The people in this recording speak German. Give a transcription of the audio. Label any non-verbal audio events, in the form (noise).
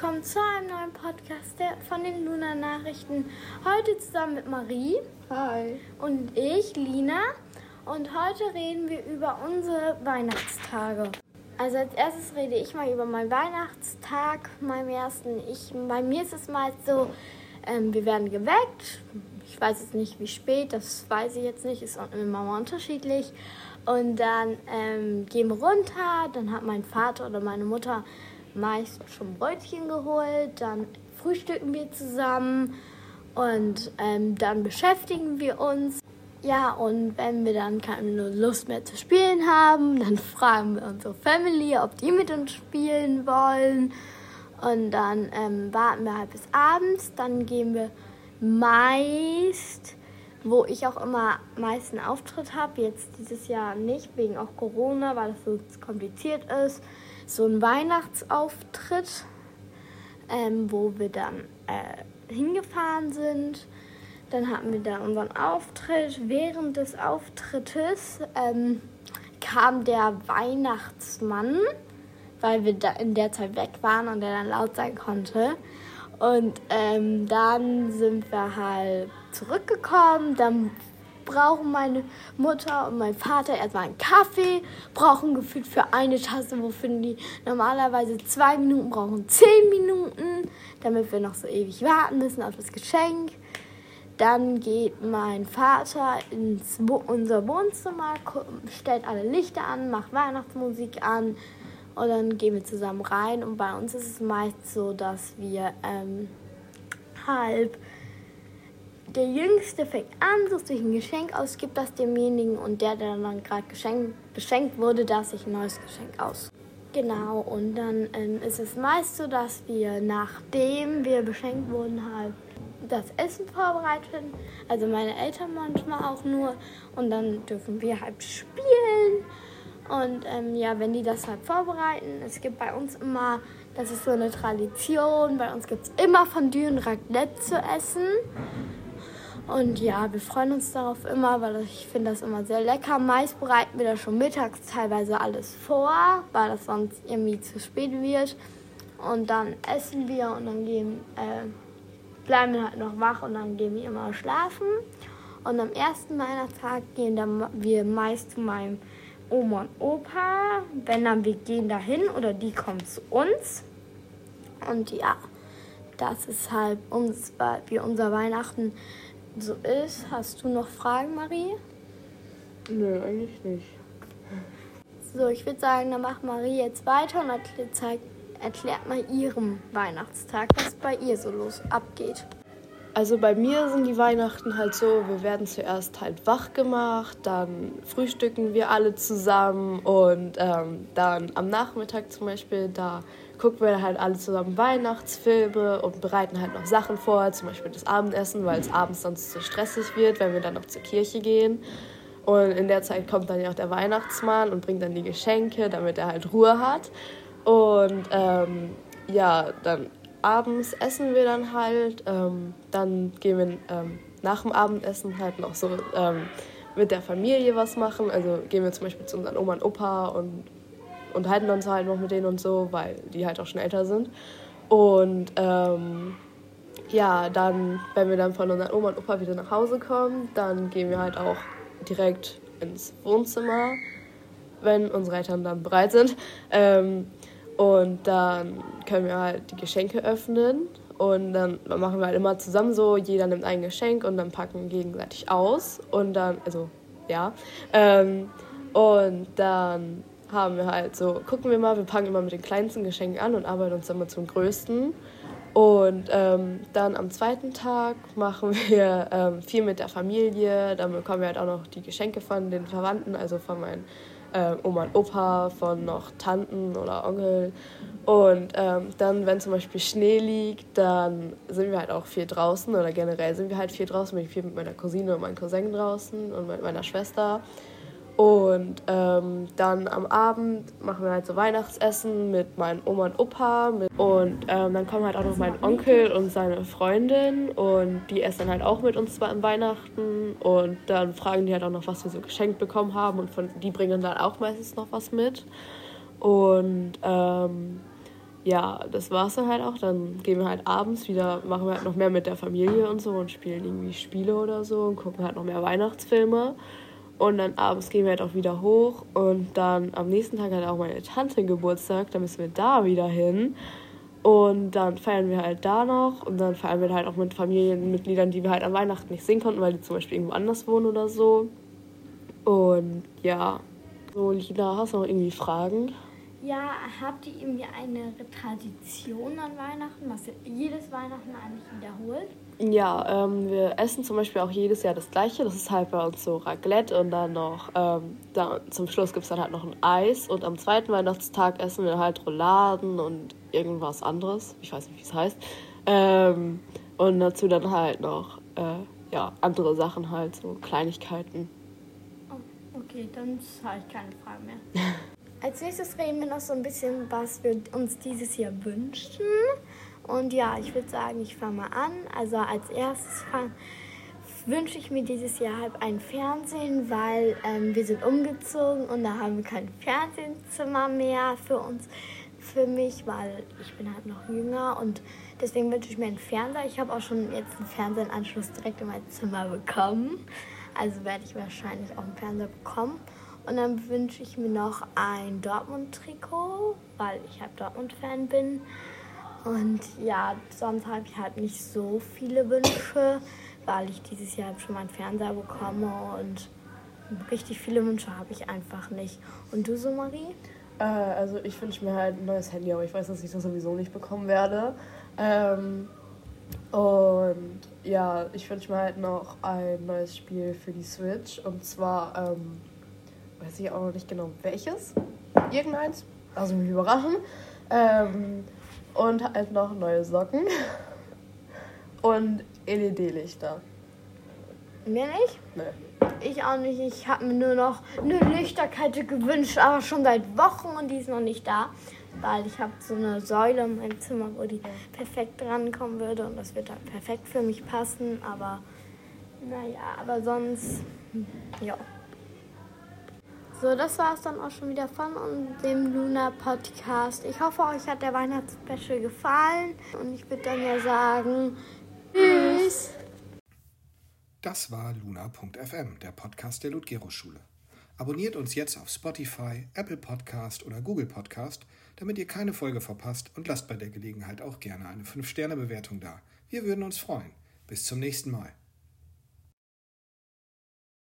willkommen zu einem neuen Podcast von den Luna Nachrichten. Heute zusammen mit Marie. Hi. Und ich, Lina. Und heute reden wir über unsere Weihnachtstage. Also als erstes rede ich mal über meinen Weihnachtstag, meinem ersten. Ich, bei mir ist es meist so, ähm, wir werden geweckt. Ich weiß jetzt nicht, wie spät, das weiß ich jetzt nicht, ist immer mal unterschiedlich. Und dann ähm, gehen wir runter, dann hat mein Vater oder meine Mutter meist schon Brötchen geholt, dann frühstücken wir zusammen und ähm, dann beschäftigen wir uns. Ja, und wenn wir dann keine Lust mehr zu spielen haben, dann (laughs) fragen wir unsere Family, ob die mit uns spielen wollen. Und dann ähm, warten wir halt bis abends. Dann gehen wir meist, wo ich auch immer meisten Auftritt habe, jetzt dieses Jahr nicht, wegen auch Corona, weil das so kompliziert ist, so ein Weihnachtsauftritt, ähm, wo wir dann äh, hingefahren sind. Dann hatten wir da unseren Auftritt. Während des Auftrittes ähm, kam der Weihnachtsmann, weil wir da in der Zeit weg waren und der dann laut sein konnte. Und ähm, dann sind wir halt zurückgekommen. Dann brauchen meine Mutter und mein Vater erstmal einen Kaffee, brauchen gefühlt für eine Tasse, wofür die normalerweise zwei Minuten brauchen, zehn Minuten, damit wir noch so ewig warten müssen auf das Geschenk. Dann geht mein Vater ins Wo unser Wohnzimmer, stellt alle Lichter an, macht Weihnachtsmusik an und dann gehen wir zusammen rein. Und bei uns ist es meist so, dass wir ähm, halb der Jüngste fängt an, sucht sich ein Geschenk aus, gibt das demjenigen und der, der dann gerade beschenkt wurde, darf sich ein neues Geschenk aus. Genau, und dann ähm, ist es meist so, dass wir, nachdem wir beschenkt wurden, halt das Essen vorbereiten. Also meine Eltern manchmal auch nur. Und dann dürfen wir halt spielen. Und ähm, ja, wenn die das halt vorbereiten, es gibt bei uns immer, das ist so eine Tradition, bei uns gibt es immer Fondue und Raclette zu essen. Und ja, wir freuen uns darauf immer, weil ich finde das immer sehr lecker. Meist bereiten wir das schon mittags teilweise alles vor, weil das sonst irgendwie zu spät wird. Und dann essen wir und dann gehen, äh, bleiben wir halt noch wach und dann gehen wir immer schlafen. Und am ersten Weihnachtstag gehen dann wir meist zu meinem Oma und Opa. Wenn dann wir gehen dahin oder die kommen zu uns. Und ja, das ist halt uns, wie unser Weihnachten so ist. Hast du noch Fragen, Marie? Nö, eigentlich nicht. So, ich würde sagen, dann macht Marie jetzt weiter und erklärt, erklärt mal ihrem Weihnachtstag, was bei ihr so los abgeht. Also bei mir sind die Weihnachten halt so, wir werden zuerst halt wach gemacht, dann frühstücken wir alle zusammen und ähm, dann am Nachmittag zum Beispiel, da gucken wir halt alle zusammen Weihnachtsfilme und bereiten halt noch Sachen vor, zum Beispiel das Abendessen, weil es abends sonst zu stressig wird, wenn wir dann noch zur Kirche gehen. Und in der Zeit kommt dann ja auch der Weihnachtsmann und bringt dann die Geschenke, damit er halt Ruhe hat. Und ähm, ja, dann abends essen wir dann halt. Ähm, dann gehen wir ähm, nach dem Abendessen halt noch so ähm, mit der Familie was machen. Also gehen wir zum Beispiel zu unseren Oma und Opa und unterhalten uns halt noch mit denen und so, weil die halt auch schon älter sind. Und ähm, ja, dann, wenn wir dann von unseren Oma und Opa wieder nach Hause kommen, dann gehen wir halt auch direkt ins Wohnzimmer, wenn unsere Eltern dann bereit sind. Ähm, und dann können wir halt die Geschenke öffnen. Und dann machen wir halt immer zusammen so, jeder nimmt ein Geschenk und dann packen gegenseitig aus. Und dann, also ja. Ähm, und dann haben wir halt so, gucken wir mal, wir fangen immer mit den kleinsten Geschenken an und arbeiten uns dann mal zum größten. Und ähm, dann am zweiten Tag machen (laughs) wir ähm, viel mit der Familie. Dann bekommen wir halt auch noch die Geschenke von den Verwandten, also von meinen äh, Oma und Opa, von noch Tanten oder Onkel. Und ähm, dann, wenn zum Beispiel Schnee liegt, dann sind wir halt auch viel draußen oder generell sind wir halt viel draußen. Bin ich viel mit meiner Cousine und meinem Cousin draußen und mit meiner Schwester. Und ähm, dann am Abend machen wir halt so Weihnachtsessen mit meinen Oma und Opa. Mit, und ähm, dann kommen halt auch noch mein Onkel und seine Freundin. Und die essen dann halt auch mit uns an Weihnachten. Und dann fragen die halt auch noch, was wir so geschenkt bekommen haben. Und von, die bringen dann auch meistens noch was mit. Und ähm, ja, das war's dann halt auch. Dann gehen wir halt abends wieder, machen wir halt noch mehr mit der Familie und so und spielen irgendwie Spiele oder so und gucken halt noch mehr Weihnachtsfilme. Und dann abends gehen wir halt auch wieder hoch und dann am nächsten Tag hat auch meine Tante Geburtstag, dann müssen wir da wieder hin. Und dann feiern wir halt da noch und dann feiern wir halt auch mit Familienmitgliedern, die wir halt an Weihnachten nicht sehen konnten, weil die zum Beispiel irgendwo anders wohnen oder so. Und ja, so Lina, hast du noch irgendwie Fragen? Ja, habt ihr irgendwie eine Tradition an Weihnachten, was ihr jedes Weihnachten eigentlich wiederholt? Ja, ähm, wir essen zum Beispiel auch jedes Jahr das gleiche. Das ist halt bei uns so Raclette und dann noch, ähm, da, zum Schluss gibt es dann halt noch ein Eis. Und am zweiten Weihnachtstag essen wir halt Rouladen und irgendwas anderes. Ich weiß nicht, wie es heißt. Ähm, und dazu dann halt noch, äh, ja, andere Sachen halt, so Kleinigkeiten. Oh, okay, dann habe ich keine Frage mehr. (laughs) Als nächstes reden wir noch so ein bisschen, was wir uns dieses Jahr wünschen. Und ja, ich würde sagen, ich fange mal an. Also als erstes wünsche ich mir dieses Jahr halt ein Fernsehen, weil ähm, wir sind umgezogen und da haben wir kein Fernsehzimmer mehr für uns, für mich, weil ich bin halt noch jünger und deswegen wünsche ich mir einen Fernseher. Ich habe auch schon jetzt einen Fernsehanschluss direkt in mein Zimmer bekommen. Also werde ich wahrscheinlich auch einen Fernseher bekommen. Und dann wünsche ich mir noch ein Dortmund-Trikot, weil ich halt Dortmund-Fan bin. Und ja, sonst habe ich halt nicht so viele Wünsche, weil ich dieses Jahr schon mal einen Fernseher bekomme und richtig viele Wünsche habe ich einfach nicht. Und du so, Marie? Äh, also ich wünsche mir halt ein neues Handy, aber ich weiß, dass ich das sowieso nicht bekommen werde. Ähm, und ja, ich wünsche mir halt noch ein neues Spiel für die Switch. Und zwar ähm, weiß ich auch noch nicht genau welches. Irgendeins. Also mich überraschen. Ähm, und halt noch neue Socken. Und LED-Lichter. Mir nicht? Nee. Ich auch nicht. Ich habe mir nur noch eine Lichterkette gewünscht, aber schon seit Wochen und die ist noch nicht da. Weil ich habe so eine Säule in meinem Zimmer, wo die perfekt drankommen würde und das wird halt perfekt für mich passen. Aber naja, aber sonst, ja. So, das war es dann auch schon wieder von dem Luna Podcast. Ich hoffe, euch hat der Weihnachtsspecial gefallen. Und ich würde dann ja sagen, tschüss. Das war luna.fm, der Podcast der Ludgero-Schule. Abonniert uns jetzt auf Spotify, Apple Podcast oder Google Podcast, damit ihr keine Folge verpasst und lasst bei der Gelegenheit auch gerne eine 5-Sterne-Bewertung da. Wir würden uns freuen. Bis zum nächsten Mal.